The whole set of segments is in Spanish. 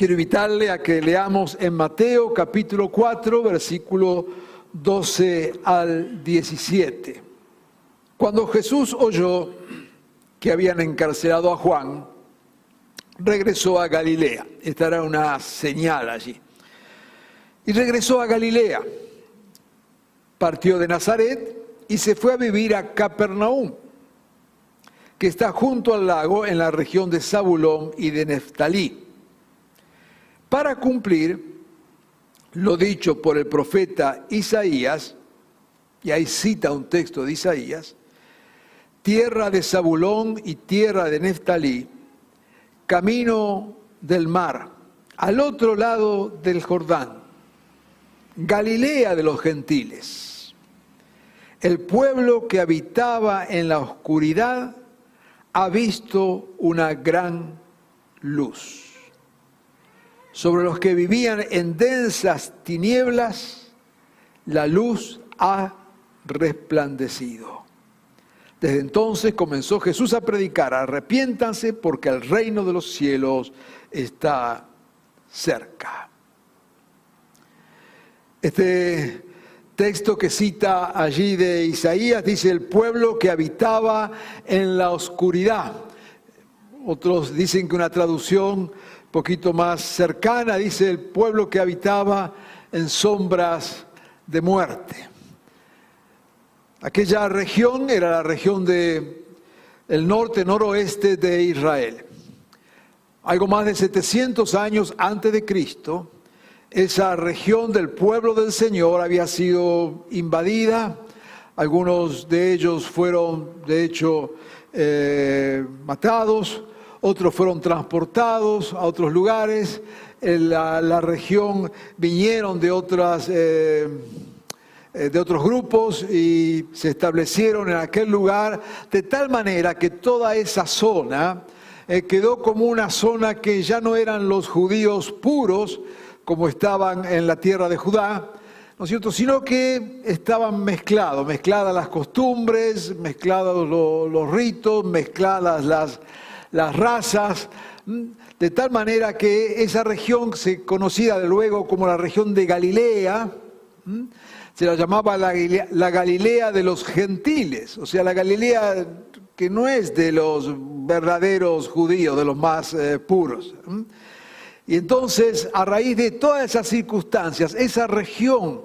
Quiero invitarle a que leamos en Mateo capítulo 4, versículo 12 al 17. Cuando Jesús oyó que habían encarcelado a Juan, regresó a Galilea. Esta era una señal allí. Y regresó a Galilea. Partió de Nazaret y se fue a vivir a Capernaum, que está junto al lago en la región de Zabulón y de Neftalí para cumplir lo dicho por el profeta Isaías, y ahí cita un texto de Isaías, tierra de Zabulón y tierra de Neftalí, camino del mar, al otro lado del Jordán, Galilea de los gentiles. El pueblo que habitaba en la oscuridad ha visto una gran luz sobre los que vivían en densas tinieblas, la luz ha resplandecido. Desde entonces comenzó Jesús a predicar, arrepiéntanse porque el reino de los cielos está cerca. Este texto que cita allí de Isaías dice el pueblo que habitaba en la oscuridad. Otros dicen que una traducción poquito más cercana, dice el pueblo que habitaba en sombras de muerte. Aquella región era la región de el norte noroeste de Israel. Algo más de 700 años antes de Cristo, esa región del pueblo del Señor había sido invadida. Algunos de ellos fueron, de hecho, eh, matados otros fueron transportados a otros lugares, la, región vinieron de, otras, eh, eh, de otros grupos y se establecieron en aquel lugar, de tal manera que toda esa zona eh, quedó como una zona que ya no eran los judíos puros, como estaban en la tierra de Judá, ¿no es cierto? Sino que estaban mezclados, mezcladas las costumbres, mezclados los ritos, mezcladas las, las razas, de tal manera que esa región, se conocida luego como la región de Galilea, se la llamaba la, Galilea de los gentiles, o sea, la Galilea que no es de los verdaderos judíos, de los más eh, puros. Y entonces, a raíz de todas esas circunstancias, esa región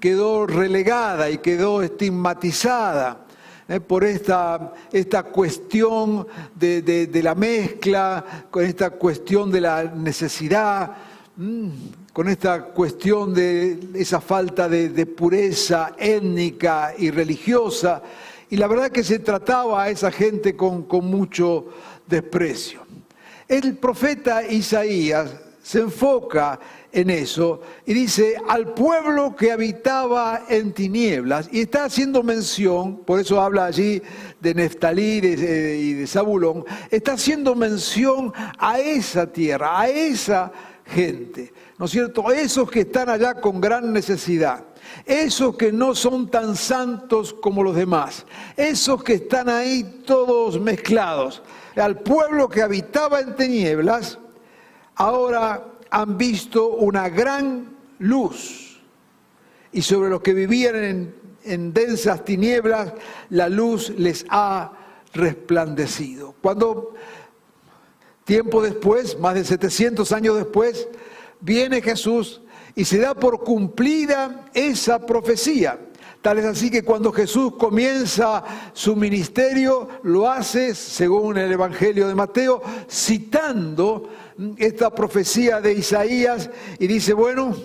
quedó relegada y quedó estigmatizada eh, por esta, esta cuestión de, la mezcla, con esta cuestión de la necesidad, mm, con esta cuestión de esa falta de, pureza étnica y religiosa. Y la verdad que se trataba a esa gente con, con mucho desprecio. El profeta Isaías se enfoca en eso y dice al pueblo que habitaba en tinieblas y está haciendo mención, por eso habla allí de Neftalí y de Zabulón, está haciendo mención a esa tierra, a esa gente, ¿no es cierto? Esos que están allá con gran necesidad. Esos que no son tan santos como los demás, esos que están ahí todos mezclados, al pueblo que habitaba en tinieblas, ahora han visto una gran luz y sobre los que vivían en, densas tinieblas, la luz les ha resplandecido. Cuando tiempo después, más de 700 años después, viene Jesús y se da por cumplida esa profecía. Tal es así que cuando Jesús comienza su ministerio, lo hace, según el Evangelio de Mateo, citando esta profecía de Isaías y dice, bueno,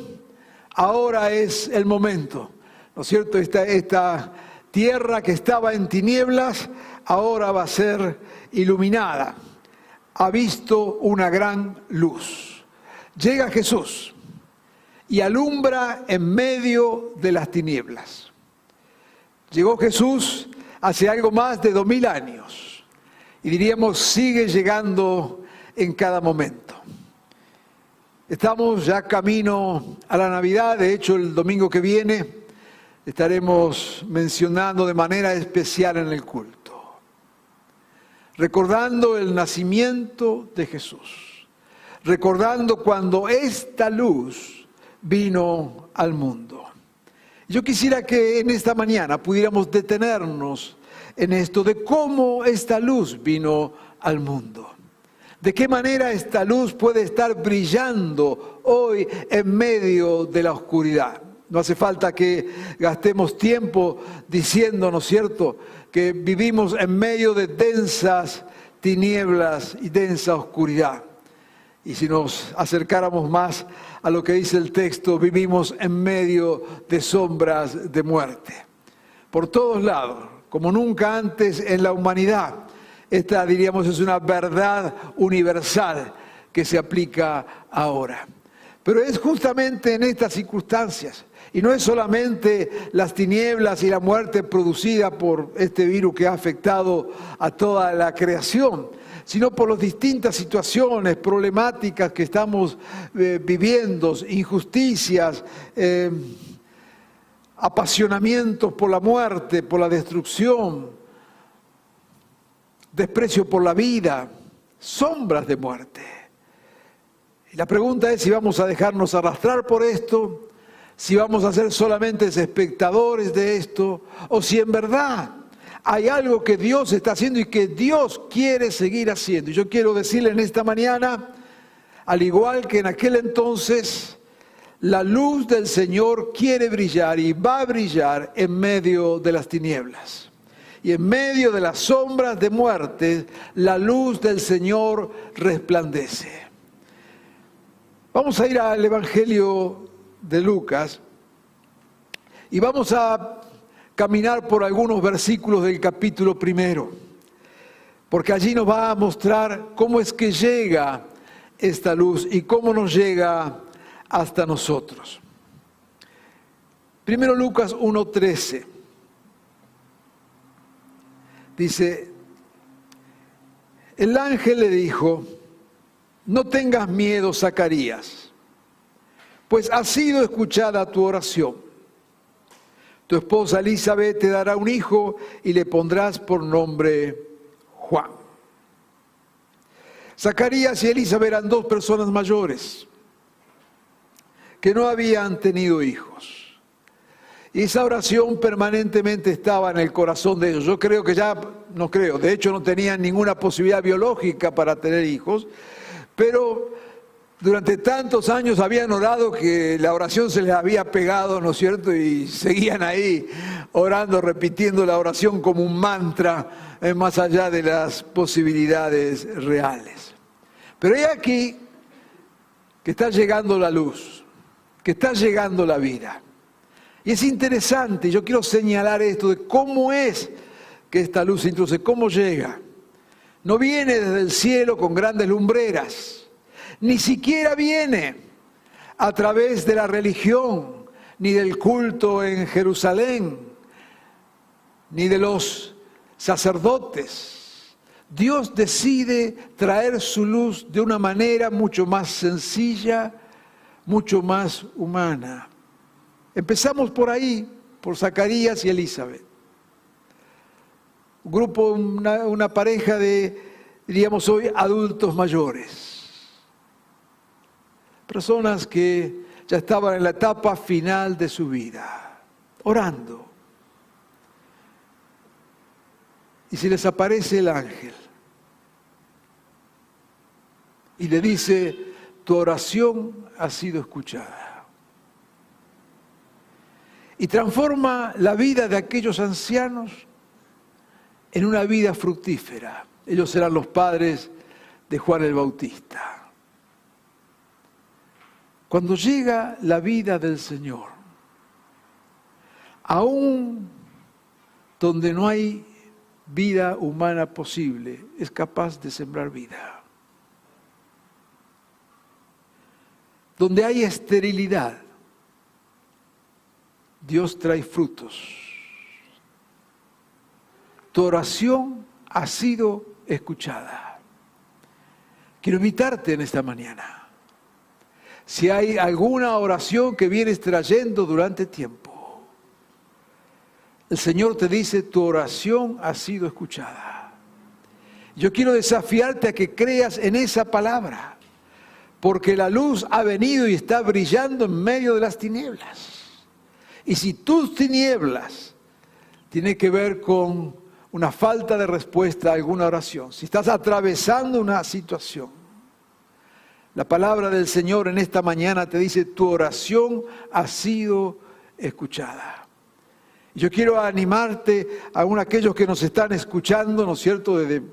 ahora es el momento. ¿no es cierto? Esta, esta tierra que estaba en tinieblas ahora va a ser iluminada. Ha visto una gran luz. Llega Jesús y alumbra en medio de las tinieblas. Llegó Jesús hace algo más de dos mil años y diríamos sigue llegando en cada momento. Estamos ya camino a la Navidad, de hecho el domingo que viene estaremos mencionando de manera especial en el culto, recordando el nacimiento de Jesús, recordando cuando esta luz vino al mundo. Yo quisiera que en esta mañana pudiéramos detenernos en esto de cómo esta luz vino al mundo. ¿De qué manera esta luz puede estar brillando hoy en medio de la oscuridad? No hace falta que gastemos tiempo diciendo, ¿no es cierto?, que vivimos en medio de densas tinieblas y densa oscuridad. Y si nos acercáramos más a lo que dice el texto, vivimos en medio de sombras de muerte. Por todos lados, como nunca antes en la humanidad. Esta, diríamos, es una verdad universal que se aplica ahora. Pero es justamente en estas circunstancias y no es solamente las tinieblas y la muerte producida por este virus que ha afectado a toda la creación, sino por las distintas situaciones problemáticas que estamos eh, viviendo, injusticias, eh, apasionamientos por la muerte, por la destrucción, desprecio por la vida, sombras de muerte. Y la pregunta es si vamos a dejarnos arrastrar por esto si vamos a ser solamente espectadores de esto o si en verdad hay algo que Dios está haciendo y que Dios quiere seguir haciendo. Y yo quiero decirle en esta mañana, al igual que en aquel entonces, la luz del Señor quiere brillar y va a brillar en medio de las tinieblas. Y en medio de las sombras de muerte, la luz del Señor resplandece. Vamos a ir al Evangelio de Lucas y vamos a caminar por algunos versículos del capítulo primero, porque allí nos va a mostrar cómo es que llega esta luz y cómo nos llega hasta nosotros. Primero Lucas 1.13 dice, el ángel le dijo, no tengas miedo, Zacarías pues ha sido escuchada tu oración. Tu esposa Elizabeth te dará un hijo y le pondrás por nombre Juan. Zacarías y Elizabeth eran dos personas mayores que no habían tenido hijos. Y esa oración permanentemente estaba en el corazón de ellos. Yo creo que ya, no creo, de hecho no tenían ninguna posibilidad biológica para tener hijos, pero durante tantos años habían orado que la oración se les había pegado, ¿no es cierto? Y seguían ahí orando, repitiendo la oración como un mantra, eh, más allá de las posibilidades reales. Pero hay aquí que está llegando la luz, que está llegando la vida. Y es interesante, yo quiero señalar esto de cómo es que esta luz introduce, cómo llega. No viene desde el cielo con grandes lumbreras ni siquiera viene a través de la religión, ni del culto en Jerusalén, ni de los sacerdotes. Dios decide traer su luz de una manera mucho más sencilla, mucho más humana. Empezamos por ahí, por Zacarías y Elizabeth. Un grupo, una, una pareja de, diríamos hoy, adultos mayores personas que ya estaban en la etapa final de su vida, orando. Y se les aparece el ángel y le dice, tu oración ha sido escuchada. Y transforma la vida de aquellos ancianos en una vida fructífera. Ellos serán los padres de Juan el Bautista. Cuando llega la vida del Señor, aún donde no hay vida humana posible, es capaz de sembrar vida. Donde hay esterilidad, Dios trae frutos. Tu oración ha sido escuchada. Quiero invitarte en esta mañana. Si hay alguna oración que vienes trayendo durante tiempo, el Señor te dice, tu oración ha sido escuchada. Yo quiero desafiarte a que creas en esa palabra, porque la luz ha venido y está brillando en medio de las tinieblas. Y si tus tinieblas tienen que ver con una falta de respuesta a alguna oración, si estás atravesando una situación, la palabra del Señor en esta mañana te dice, tu oración ha sido escuchada. Yo quiero animarte a aquellos que nos están escuchando, ¿no es cierto?, desde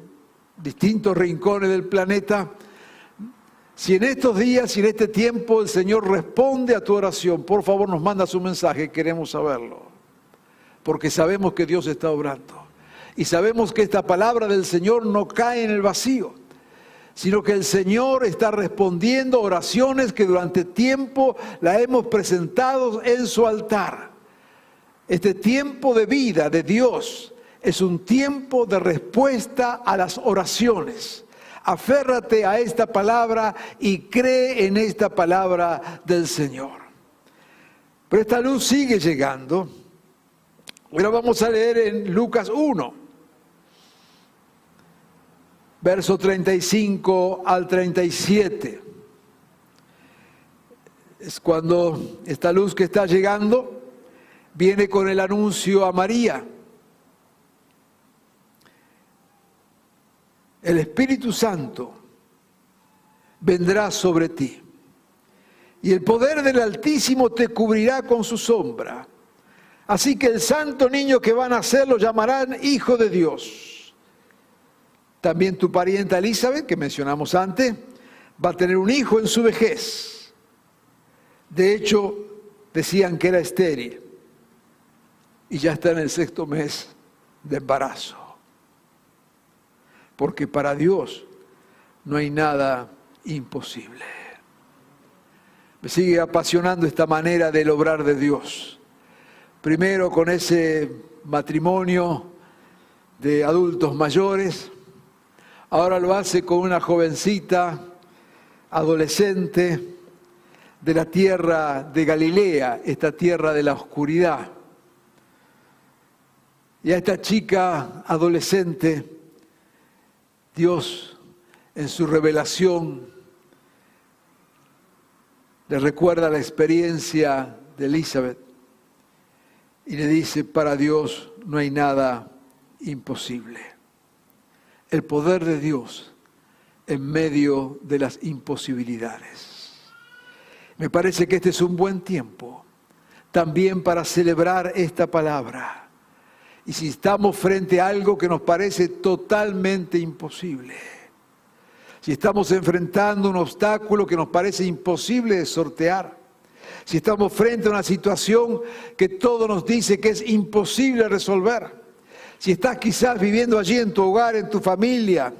distintos rincones del planeta. Si en estos días y en este tiempo el Señor responde a tu oración, por favor nos manda su mensaje, queremos saberlo. Porque sabemos que Dios está obrando. Y sabemos que esta palabra del Señor no cae en el vacío, sino que el Señor está respondiendo oraciones que durante tiempo la hemos presentado en su altar. Este tiempo de vida de Dios es un tiempo de respuesta a las oraciones. Aférrate a esta palabra y cree en esta palabra del Señor. Pero esta luz sigue llegando. Ahora vamos a leer en Lucas 1 verso 35 al 37. Es cuando esta luz que está llegando viene con el anuncio a María. El Espíritu Santo vendrá sobre ti y el poder del Altísimo te cubrirá con su sombra. Así que el santo niño que van a nacer lo llamarán Hijo de Dios. También tu parienta Elizabeth, que mencionamos antes, va a tener un hijo en su vejez. De hecho, decían que era estéril y ya está en el sexto mes de embarazo. Porque para Dios no hay nada imposible. Me sigue apasionando esta manera del obrar de Dios. Primero con ese matrimonio de adultos mayores, Ahora lo hace con una jovencita, adolescente, de la tierra de Galilea, esta tierra de la oscuridad. Y a esta chica adolescente, Dios en su revelación le recuerda la experiencia de Elizabeth y le dice, para Dios no hay nada imposible el poder de Dios en medio de las imposibilidades. Me parece que este es un buen tiempo también para celebrar esta palabra. Y si estamos frente a algo que nos parece totalmente imposible, si estamos enfrentando un obstáculo que nos parece imposible de sortear, si estamos frente a una situación que todo nos dice que es imposible resolver, si estás quizás viviendo allí en tu hogar, en tu familia,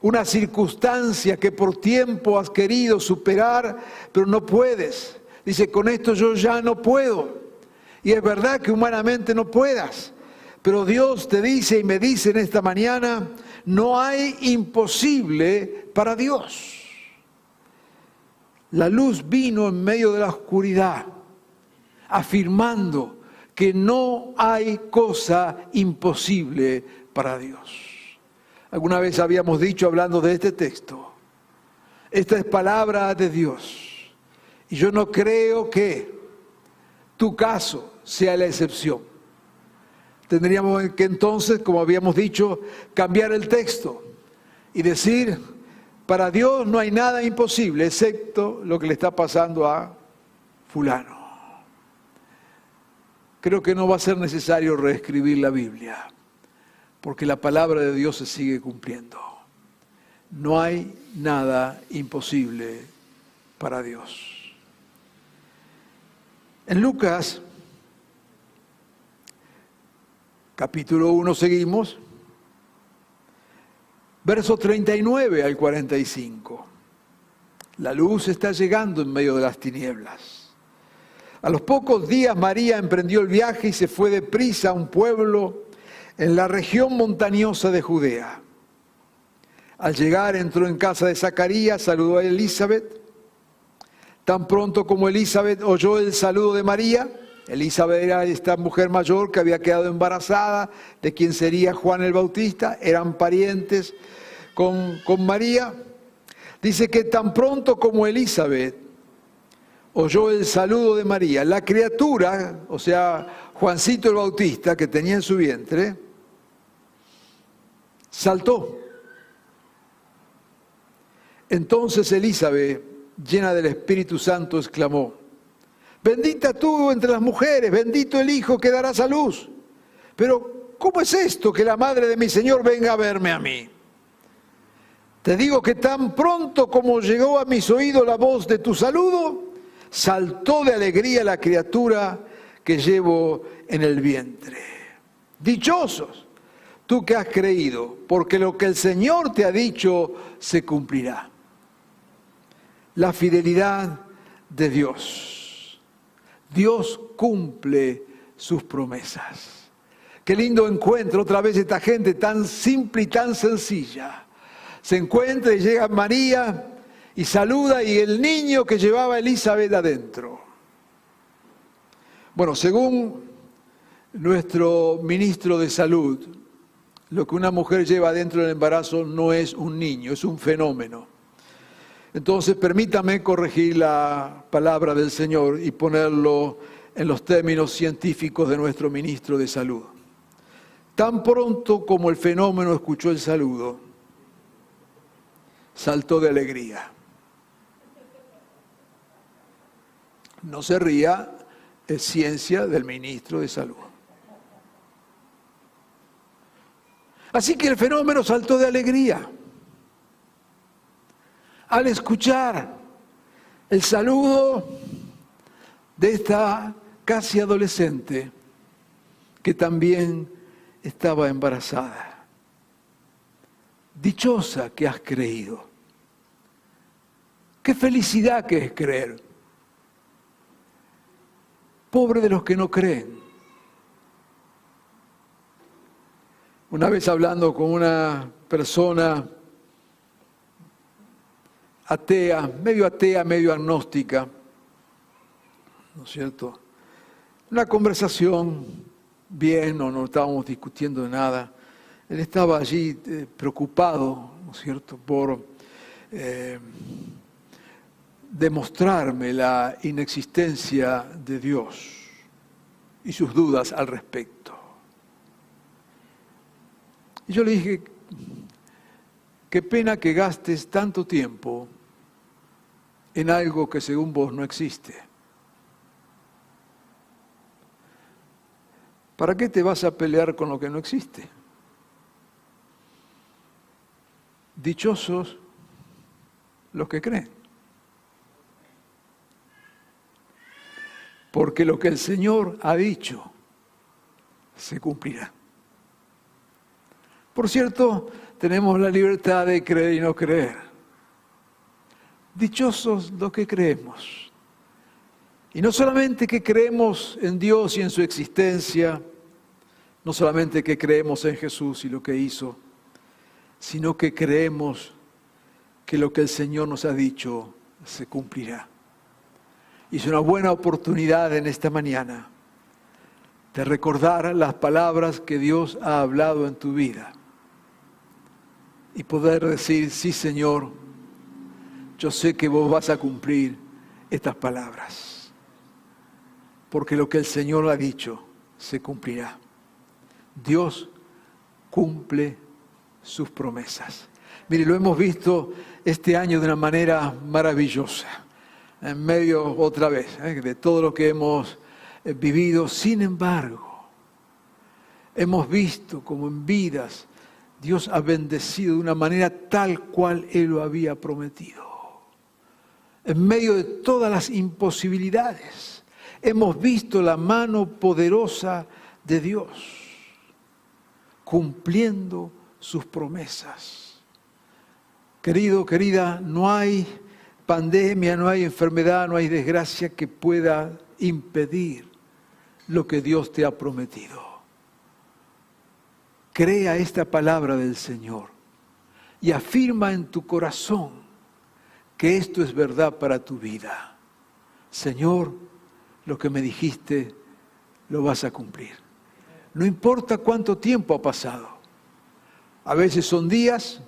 una circunstancia que por tiempo has querido superar, pero no puedes. Dice, con esto yo ya no puedo. Y es verdad que humanamente no puedas. Pero Dios te dice y me dice en esta mañana, no hay imposible para Dios. La luz vino en medio de la oscuridad, afirmando que no hay cosa imposible para Dios. Alguna vez habíamos dicho hablando de este texto, esta es palabra de Dios. Y yo no creo que tu caso sea la excepción. Tendríamos que entonces, como habíamos dicho, cambiar el texto y decir, para Dios no hay nada imposible, excepto lo que le está pasando a fulano creo que no va a ser necesario reescribir la Biblia, porque la palabra de Dios se sigue cumpliendo. No hay nada imposible para Dios. En Lucas capítulo 1 seguimos, verso 39 al 45. La luz está llegando en medio de las tinieblas. A los pocos días María emprendió el viaje y se fue deprisa a un pueblo en la región montañosa de Judea. Al llegar entró en casa de Zacarías, saludó a Elizabeth. Tan pronto como Elizabeth oyó el saludo de María, Elizabeth era esta mujer mayor que había quedado embarazada, de quien sería Juan el Bautista, eran parientes con, con María. Dice que tan pronto como Elizabeth oyó el saludo de María, la criatura, o sea, Juancito el Bautista, que tenía en su vientre, saltó. Entonces Elizabeth, llena del Espíritu Santo, exclamó, bendita tú entre las mujeres, bendito el Hijo que darás a luz. Pero, ¿cómo es esto que la madre de mi Señor venga a verme a mí? Te digo que tan pronto como llegó a mis oídos la voz de tu saludo, saltó de alegría la criatura que llevo en el vientre. Dichosos tú que has creído, porque lo que el Señor te ha dicho se cumplirá. La fidelidad de Dios. Dios cumple sus promesas. Qué lindo encuentro otra vez esta gente tan simple y tan sencilla. Se encuentra y llega María y saluda y el niño que llevaba Elizabeth adentro. Bueno, según nuestro ministro de Salud, lo que una mujer lleva dentro del embarazo no es un niño, es un fenómeno. Entonces, permítame corregir la palabra del Señor y ponerlo en los términos científicos de nuestro ministro de Salud. Tan pronto como el fenómeno escuchó el saludo, saltó de alegría. No se ría, es ciencia del ministro de Salud. Así que el fenómeno saltó de alegría al escuchar el saludo de esta casi adolescente que también estaba embarazada. Dichosa que has creído. Qué felicidad que es creer. Pobre de los que no creen. Una vez hablando con una persona atea, medio atea, medio agnóstica, ¿no es cierto? Una conversación bien, no, no estábamos discutiendo de nada. Él estaba allí eh, preocupado, ¿no es cierto?, por eh, demostrarme la inexistencia de Dios y sus dudas al respecto. Y yo le dije, qué pena que gastes tanto tiempo en algo que según vos no existe. ¿Para qué te vas a pelear con lo que no existe? Dichosos los que creen. Porque lo que el Señor ha dicho se cumplirá. Por cierto, tenemos la libertad de creer y no creer. Dichosos los que creemos. Y no solamente que creemos en Dios y en su existencia, no solamente que creemos en Jesús y lo que hizo, sino que creemos que lo que el Señor nos ha dicho se cumplirá. Y es una buena oportunidad en esta mañana de recordar las palabras que Dios ha hablado en tu vida y poder decir, sí Señor, yo sé que vos vas a cumplir estas palabras, porque lo que el Señor ha dicho se cumplirá. Dios cumple sus promesas. Mire, lo hemos visto este año de una manera maravillosa, en medio otra vez ¿eh? de todo lo que hemos eh, vivido. Sin embargo, hemos visto como en vidas Dios ha bendecido de una manera tal cual Él lo había prometido en medio de todas las imposibilidades, hemos visto la mano poderosa de Dios. cumpliendo sus promesas. Querido, querida, no hay pandemia, no hay enfermedad, no hay desgracia que pueda impedir lo que Dios te ha prometido. Crea esta palabra del Señor y afirma en tu corazón que esto es verdad para tu vida. Señor, lo que me dijiste lo vas a cumplir. No importa cuánto tiempo ha pasado. A veces son días,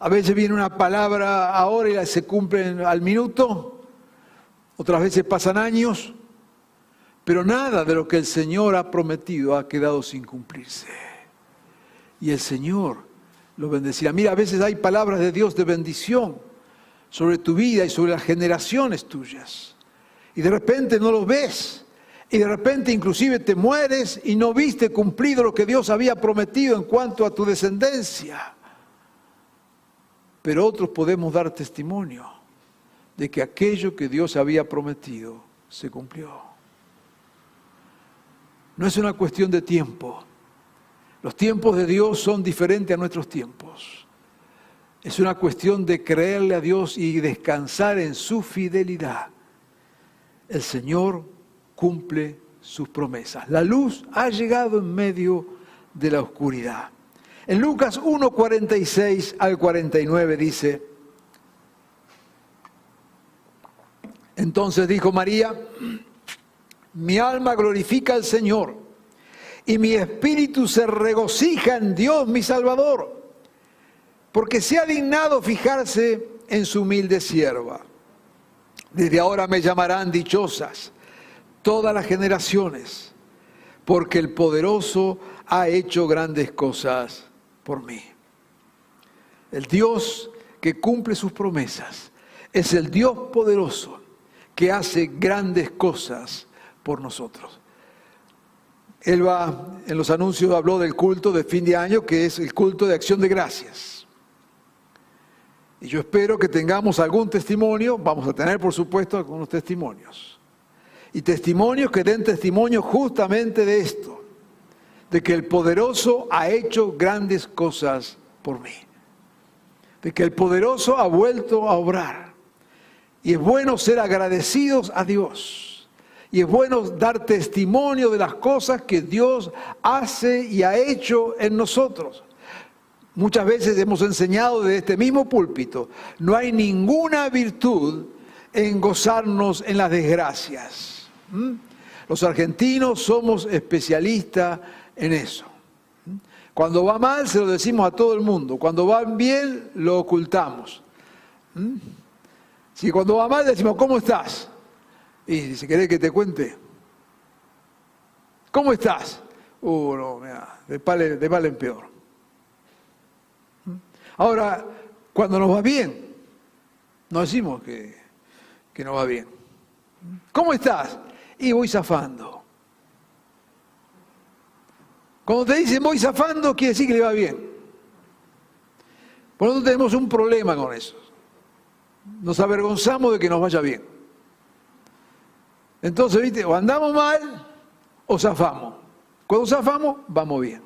a veces viene una palabra ahora y se cumple al minuto, otras veces pasan años, pero nada de lo que el Señor ha prometido ha quedado sin cumplirse. Y el Señor lo bendecirá. Mira, a veces hay palabras de Dios de bendición sobre tu vida y sobre las generaciones tuyas. Y de repente no los ves. Y de repente inclusive te mueres y no viste cumplido lo que Dios había prometido en cuanto a tu descendencia. Pero otros podemos dar testimonio de que aquello que Dios había prometido se cumplió. No es una cuestión de tiempo. Los tiempos de Dios son diferentes a nuestros tiempos. Es una cuestión de creerle a Dios y descansar en su fidelidad. El Señor cumple sus promesas. La luz ha llegado en medio de la oscuridad. En Lucas 1, 46 al 49 dice, entonces dijo María, mi alma glorifica al Señor y mi espíritu se regocija en Dios mi Salvador, porque se ha dignado fijarse en su humilde sierva. Desde ahora me llamarán dichosas todas las generaciones, porque el poderoso ha hecho grandes cosas por mí. El Dios que cumple sus promesas es el Dios poderoso que hace grandes cosas por nosotros. Él va, en los anuncios habló del culto de fin de año, que es el culto de acción de gracias. Y yo espero que tengamos algún testimonio, vamos a tener por supuesto algunos testimonios. Y testimonios que den testimonio justamente de esto de que el poderoso ha hecho grandes cosas por mí. De que el poderoso ha vuelto a obrar. Y es bueno ser agradecidos a Dios. Y es bueno dar testimonio de las cosas que Dios hace y ha hecho en nosotros. Muchas veces hemos enseñado de este mismo púlpito, no hay ninguna virtud en gozarnos en las desgracias. Los argentinos somos especialistas en eso. Cuando va mal se lo decimos a todo el mundo, cuando va bien lo ocultamos. Si cuando va mal decimos, ¿cómo estás? Y si querés que te cuente, ¿cómo estás? Uh, no, de mal, de mal en peor. Ahora, cuando nos va bien, no decimos que, que nos va bien. ¿Cómo estás? Y voy zafando. Cuando te dicen voy zafando, quiere decir que le va bien. Por lo tanto, tenemos un problema con eso. Nos avergonzamos de que nos vaya bien. Entonces, ¿viste? O andamos mal o zafamos. Cuando zafamos, vamos bien.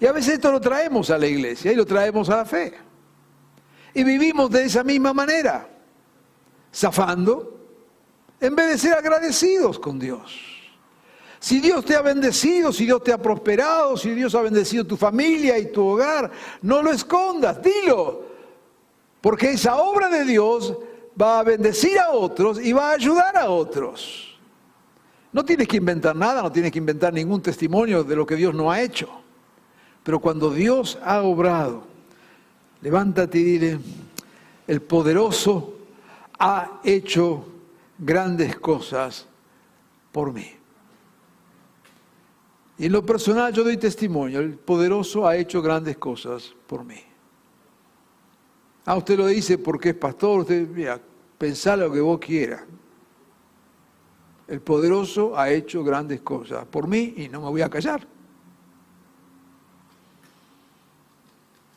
Y a veces esto lo traemos a la iglesia y lo traemos a la fe. Y vivimos de esa misma manera, zafando, en vez de ser agradecidos con Dios. Si Dios te ha bendecido, si Dios te ha prosperado, si Dios ha bendecido tu familia y tu hogar, no lo escondas, dilo. Porque esa obra de Dios va a bendecir a otros y va a ayudar a otros. No tienes que inventar nada, no tienes que inventar ningún testimonio de lo que Dios no ha hecho. Pero cuando Dios ha obrado, levántate y dile, el poderoso ha hecho grandes cosas por mí. Y en lo personal yo doy testimonio, el poderoso ha hecho grandes cosas por mí. Ah, usted lo dice porque es pastor, usted, mira, pensá lo que vos quieras. El poderoso ha hecho grandes cosas por mí y no me voy a callar.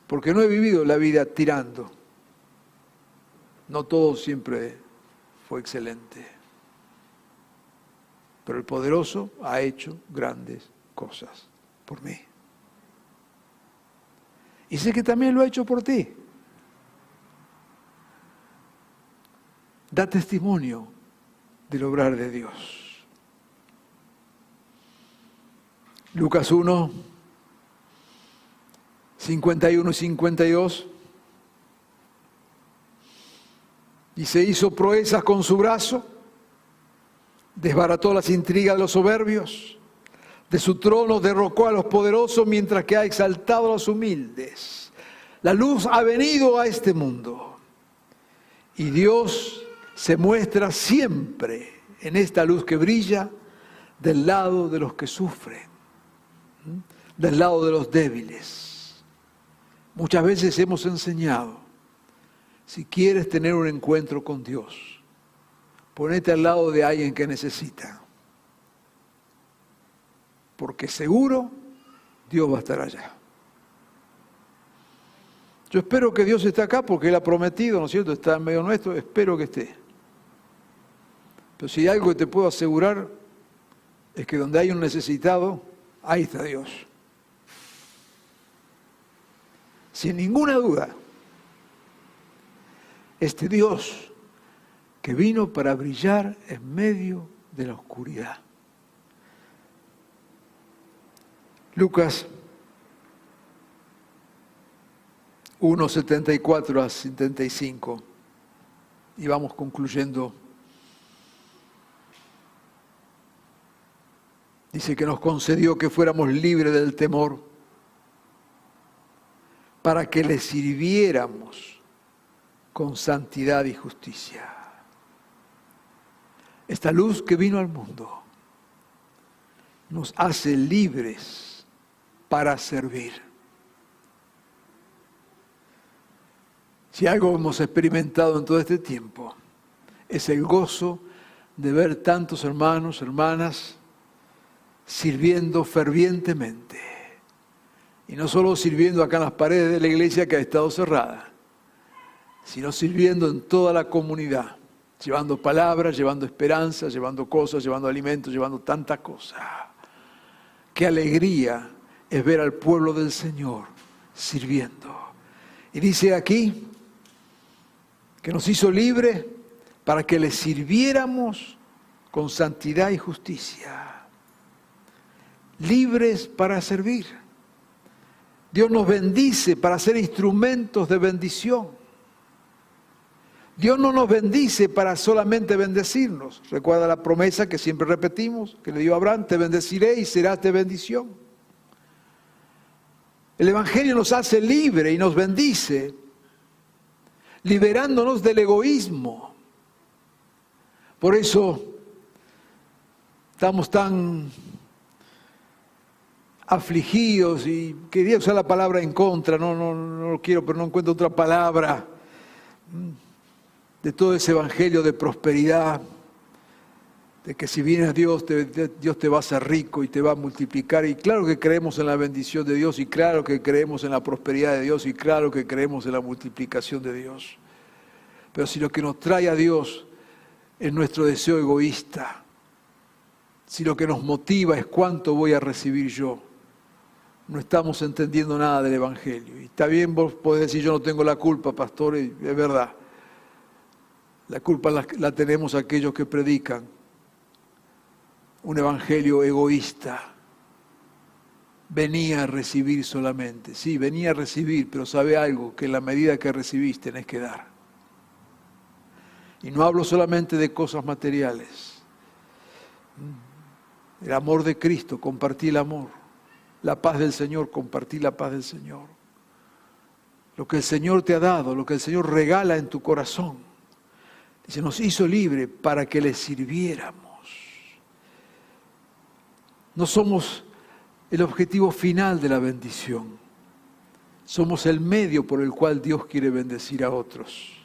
Porque no he vivido la vida tirando. No todo siempre fue excelente. Pero el poderoso ha hecho grandes cosas por mí. Y sé que también lo ha hecho por ti. Da testimonio del obrar de Dios. Lucas 1, 51 y 52. Y se hizo proezas con su brazo, desbarató las intrigas de los soberbios de su trono derrocó a los poderosos mientras que ha exaltado a los humildes. La luz ha venido a este mundo y Dios se muestra siempre en esta luz que brilla del lado de los que sufren, del lado de los débiles. Muchas veces hemos enseñado, si quieres tener un encuentro con Dios, ponete al lado de alguien que necesita porque seguro Dios va a estar allá. Yo espero que Dios esté acá porque Él ha prometido, ¿no es cierto? Está en medio nuestro, espero que esté. Pero si hay algo que te puedo asegurar es que donde hay un necesitado, ahí está Dios. Sin ninguna duda, este Dios que vino para brillar en medio de la oscuridad. Lucas 1, 74 a 75. Y vamos concluyendo. Dice que nos concedió que fuéramos libres del temor para que le sirviéramos con santidad y justicia. Esta luz que vino al mundo nos hace libres para servir. Si algo hemos experimentado en todo este tiempo, es el gozo de ver tantos hermanos, hermanas, sirviendo fervientemente. Y no solo sirviendo acá en las paredes de la iglesia que ha estado cerrada, sino sirviendo en toda la comunidad, llevando palabras, llevando esperanza, llevando cosas, llevando alimentos, llevando tanta cosa. Qué alegría es ver al pueblo del Señor sirviendo. Y dice aquí que nos hizo libre para que le sirviéramos con santidad y justicia. Libres para servir. Dios nos bendice para ser instrumentos de bendición. Dios no nos bendice para solamente bendecirnos. Recuerda la promesa que siempre repetimos, que le dio a Abraham, te bendeciré y serás de bendición. El Evangelio nos hace libre y nos bendice, liberándonos del egoísmo. Por eso estamos tan afligidos y quería usar la palabra en contra, no, no, no lo quiero, pero no encuentro otra palabra de todo ese evangelio de prosperidad de que si vienes a Dios, Dios te va a hacer rico y te va a multiplicar. Y claro que creemos en la bendición de Dios, y claro que creemos en la prosperidad de Dios, y claro que creemos en la multiplicación de Dios. Pero si lo que nos trae a Dios es nuestro deseo egoísta, si lo que nos motiva es cuánto voy a recibir yo, no estamos entendiendo nada del Evangelio. Y está bien, vos podés decir, yo no tengo la culpa, pastor, y es verdad. La culpa la, la tenemos aquellos que predican un evangelio egoísta. Venía a recibir solamente. Sí, venía a recibir, pero sabe algo, que en la medida que recibís tenés que dar. Y no hablo solamente de cosas materiales. El amor de Cristo, compartí el amor. La paz del Señor, compartí la paz del Señor. Lo que el Señor te ha dado, lo que el Señor regala en tu corazón. Dice, nos hizo libre para que le sirviéramos. No somos el objetivo final de la bendición. Somos el medio por el cual Dios quiere bendecir a otros.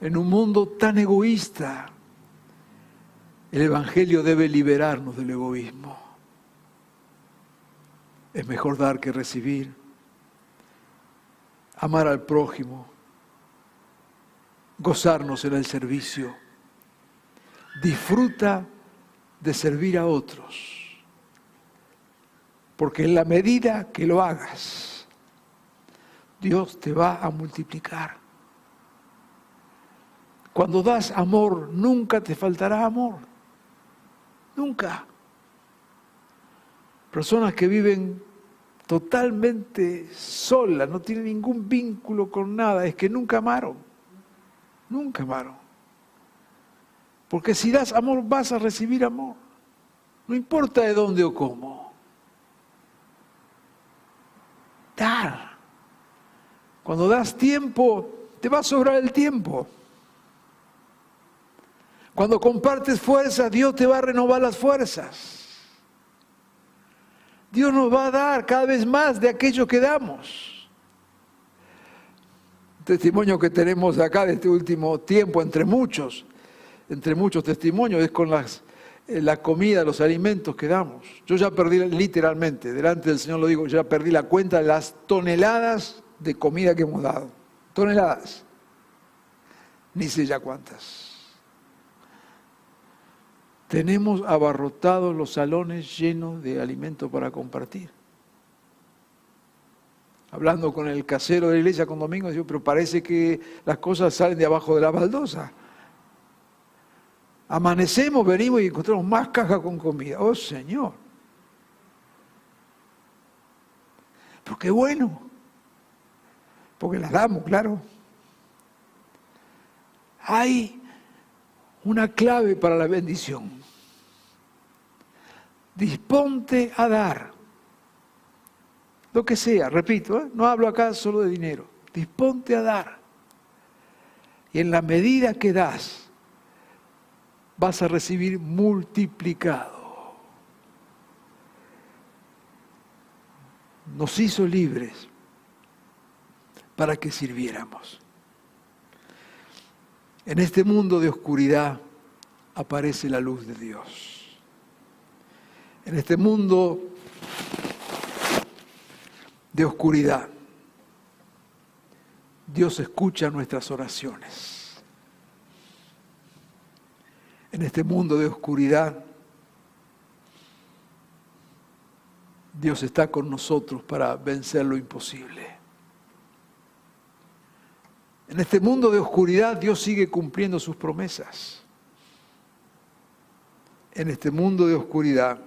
En un mundo tan egoísta, el Evangelio debe liberarnos del egoísmo. Es mejor dar que recibir. Amar al prójimo. Gozarnos en el servicio. Disfruta de servir a otros Porque en la medida que lo hagas, Dios te va a multiplicar. Cuando das amor, nunca te faltará amor. Nunca. Personas que viven totalmente solas, no tienen ningún vínculo con nada, es que nunca amaron. Nunca amaron. Porque si das amor vas a recibir amor. No importa de dónde o cómo. Dar. Cuando das tiempo, te va a sobrar el tiempo. Cuando compartes fuerzas, Dios te va a renovar las fuerzas. Dios nos va a dar cada vez más de aquello que damos. testimonio que tenemos acá de este último tiempo, entre muchos, entre muchos testimonios, es con las, eh, la comida, los alimentos que damos. Yo ya perdí literalmente, delante del Señor lo digo, ya perdí la cuenta de las toneladas de comida que hemos dado. Toneladas. Ni sé ya cuántas. Tenemos abarrotados los salones llenos de alimentos para compartir. Hablando con el casero de la iglesia con Domingo, digo, pero parece que las cosas salen de abajo de la baldosa. Amanecemos, venimos y encontramos más cajas con comida. Oh Señor. Pero qué bueno. Porque las damos, claro. Hay una clave para la bendición disponte a dar. Lo que sea, repito, ¿eh? no hablo acá solo de dinero, disponte a dar. Y en la medida que das, vas a recibir multiplicado. Nos hizo libres para que sirviéramos. En este mundo de oscuridad aparece la luz de Dios. En este mundo de oscuridad, Dios escucha nuestras oraciones. En este mundo de oscuridad, Dios está con nosotros para vencer lo imposible. En este mundo de oscuridad Dios sigue cumpliendo sus promesas. En este mundo de oscuridad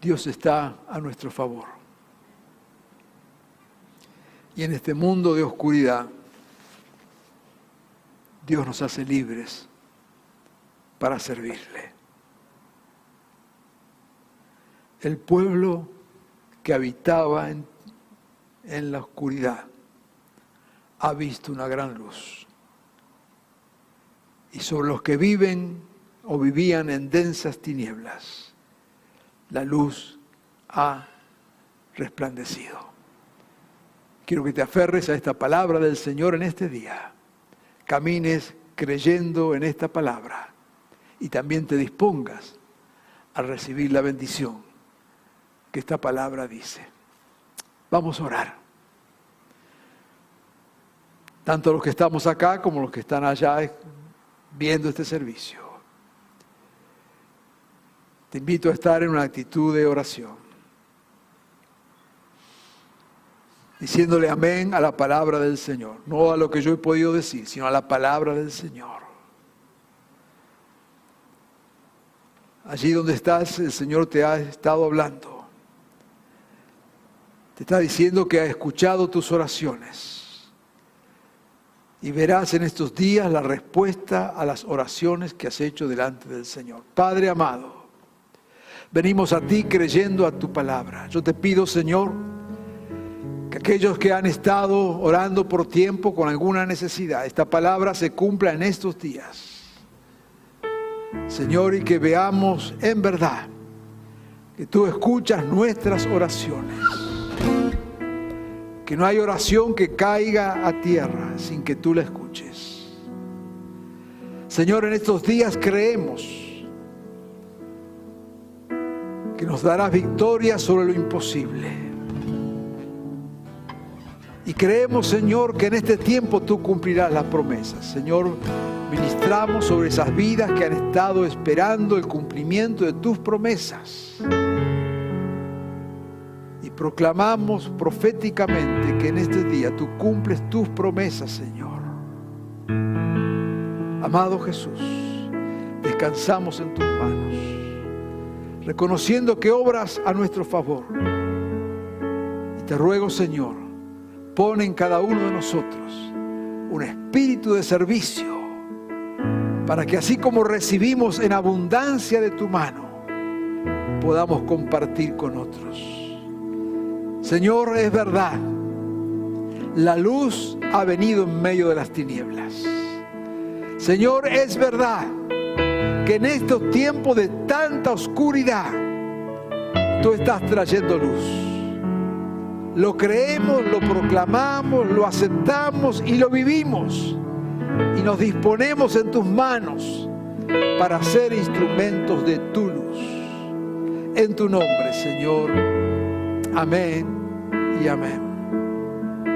Dios está a nuestro favor. Y en este mundo de oscuridad, Dios nos hace libres para servirle. El pueblo que habitaba en, la oscuridad ha visto una gran luz. Y sobre los que viven o vivían en densas tinieblas, la luz ha resplandecido. Quiero que te aferres a esta palabra del Señor en este día. Camines creyendo en esta palabra y también te dispongas a recibir la bendición que esta palabra dice. Vamos a orar. Tanto los que estamos acá como los que están allá viendo este servicio. Te invito a estar en una actitud de oración. Diciéndole amén a la palabra del Señor. No a lo que yo he podido decir, sino a la palabra del Señor. Allí donde estás, el Señor te ha estado hablando. Te está diciendo que ha escuchado tus oraciones. Y verás en estos días la respuesta a las oraciones que has hecho delante del Señor. Padre amado, Venimos a ti creyendo a tu palabra. Yo te pido, Señor, que aquellos que han estado orando por tiempo con alguna necesidad, esta palabra se cumpla en estos días. Señor, y que veamos en verdad que tú escuchas nuestras oraciones. Que no hay oración que caiga a tierra sin que tú la escuches. Señor, en estos días creemos que nos darás victoria sobre lo imposible. Y creemos, Señor, que en este tiempo tú cumplirás las promesas. Señor, ministramos sobre esas vidas que han estado esperando el cumplimiento de tus promesas. proclamamos proféticamente que en este día tú cumples tus promesas, Señor. Amado Jesús, descansamos en tus manos, reconociendo que obras a nuestro favor. Y te ruego, Señor, pon en cada uno de nosotros un espíritu de servicio, para que así como recibimos en abundancia de tu mano, podamos compartir con otros. Señor, es verdad, la luz ha venido en medio de las tinieblas. Señor, es verdad que en estos tiempos de tanta oscuridad, tú estás trayendo luz. Lo creemos, lo proclamamos, lo aceptamos y lo vivimos. Y nos disponemos en tus manos para ser instrumentos de tu luz. En tu nombre, Señor. Amén y amén.